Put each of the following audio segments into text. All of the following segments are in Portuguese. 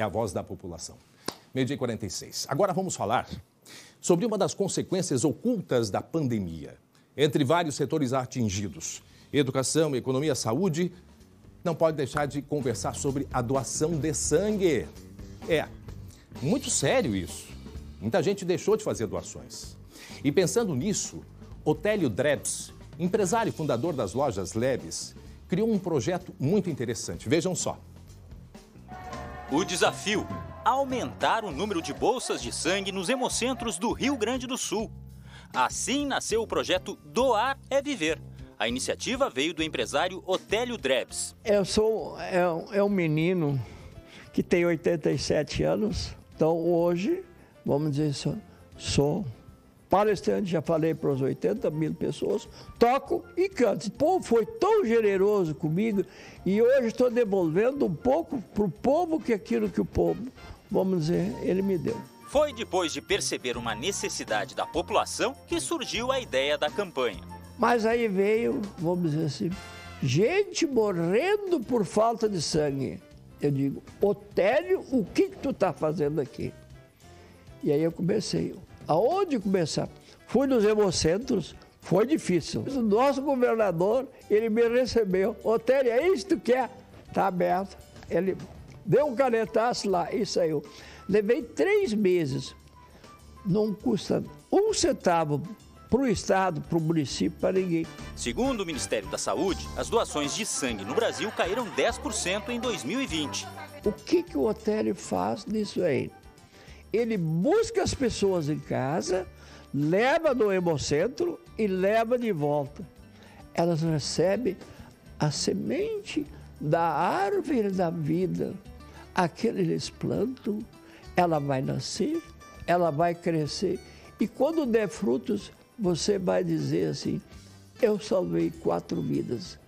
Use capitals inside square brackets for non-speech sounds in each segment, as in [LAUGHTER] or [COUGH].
é a voz da população. Meio dia 46. Agora vamos falar sobre uma das consequências ocultas da pandemia. Entre vários setores atingidos, educação, economia, saúde, não pode deixar de conversar sobre a doação de sangue. É, muito sério isso. Muita gente deixou de fazer doações. E pensando nisso, Otélio Drebs, empresário e fundador das lojas Leves, criou um projeto muito interessante. Vejam só. O desafio: aumentar o número de bolsas de sangue nos hemocentros do Rio Grande do Sul. Assim nasceu o projeto Doar é Viver. A iniciativa veio do empresário Otélio Drebs. Eu sou é, é um menino que tem 87 anos, então hoje, vamos dizer, sou, sou palestrante, já falei para os 80 mil pessoas, toco e canto. O povo foi tão generoso comigo e hoje estou devolvendo um pouco para o povo que aquilo que o povo, vamos dizer, ele me deu. Foi depois de perceber uma necessidade da população que surgiu a ideia da campanha. Mas aí veio, vamos dizer assim, gente morrendo por falta de sangue. Eu digo, Otélio, o que, que tu está fazendo aqui? E aí eu comecei, aonde começar? Fui nos hemocentros, foi difícil. O nosso governador, ele me recebeu. Otélio, é isso que tu quer? Tá aberto. Ele deu um canetaço lá e saiu. Levei três meses. Não custa um centavo para o Estado, para o município, para ninguém. Segundo o Ministério da Saúde, as doações de sangue no Brasil caíram 10% em 2020. O que, que o Otélio faz nisso aí? Ele busca as pessoas em casa, leva no hemocentro e leva de volta. Elas recebem a semente da árvore da vida. Aquele eles plantam, ela vai nascer, ela vai crescer. E quando der frutos, você vai dizer assim: Eu salvei quatro vidas.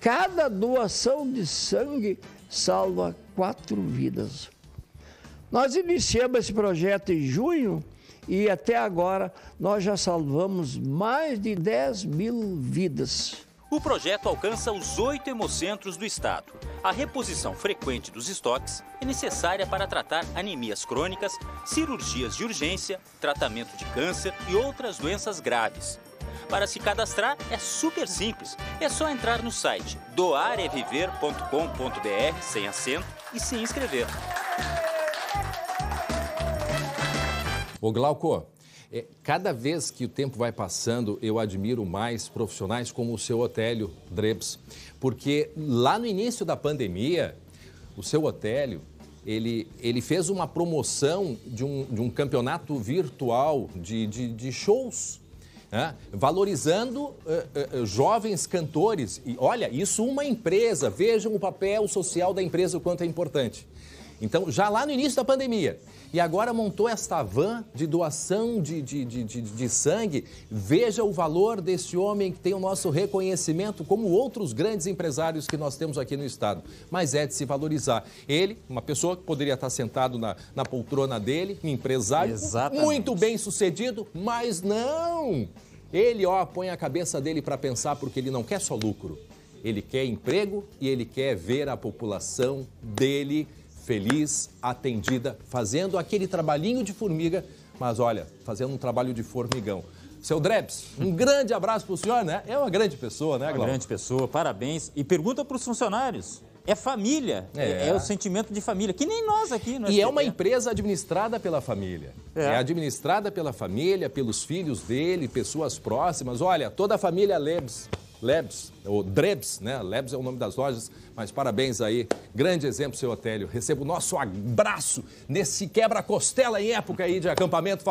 Cada doação de sangue salva quatro vidas. Nós iniciamos esse projeto em junho e até agora nós já salvamos mais de 10 mil vidas. O projeto alcança os oito hemocentros do estado. A reposição frequente dos estoques é necessária para tratar anemias crônicas, cirurgias de urgência, tratamento de câncer e outras doenças graves. Para se cadastrar é super simples. É só entrar no site doareviver.com.br sem acento e se inscrever. Ô Glauco, é, cada vez que o tempo vai passando, eu admiro mais profissionais como o seu Otélio Drebs, porque lá no início da pandemia, o seu Otélio, ele, ele fez uma promoção de um, de um campeonato virtual de, de, de shows, né? valorizando uh, uh, jovens cantores. E olha, isso uma empresa, vejam o papel social da empresa, o quanto é importante. Então, já lá no início da pandemia, e agora montou esta van de doação de, de, de, de, de sangue. Veja o valor desse homem que tem o nosso reconhecimento, como outros grandes empresários que nós temos aqui no Estado. Mas é de se valorizar. Ele, uma pessoa que poderia estar sentado na, na poltrona dele, um empresário Exatamente. muito bem sucedido, mas não! Ele, ó, põe a cabeça dele para pensar porque ele não quer só lucro. Ele quer emprego e ele quer ver a população dele feliz, atendida, fazendo aquele trabalhinho de formiga, mas olha, fazendo um trabalho de formigão. Seu Drebs, um [LAUGHS] grande abraço para o senhor, né? É uma grande pessoa, né, Glauco? Uma grande pessoa, parabéns. E pergunta para os funcionários. É família, é. é. o sentimento de família, que nem nós aqui. No e é uma empresa administrada pela família. É. é. administrada pela família, pelos filhos dele, pessoas próximas. Olha, toda a família Lebs Lebs, ou Drebs, né? Lebs é o nome das lojas, mas parabéns aí. Grande exemplo, seu Otélio. Receba o nosso abraço nesse quebra-costela em época aí de acampamento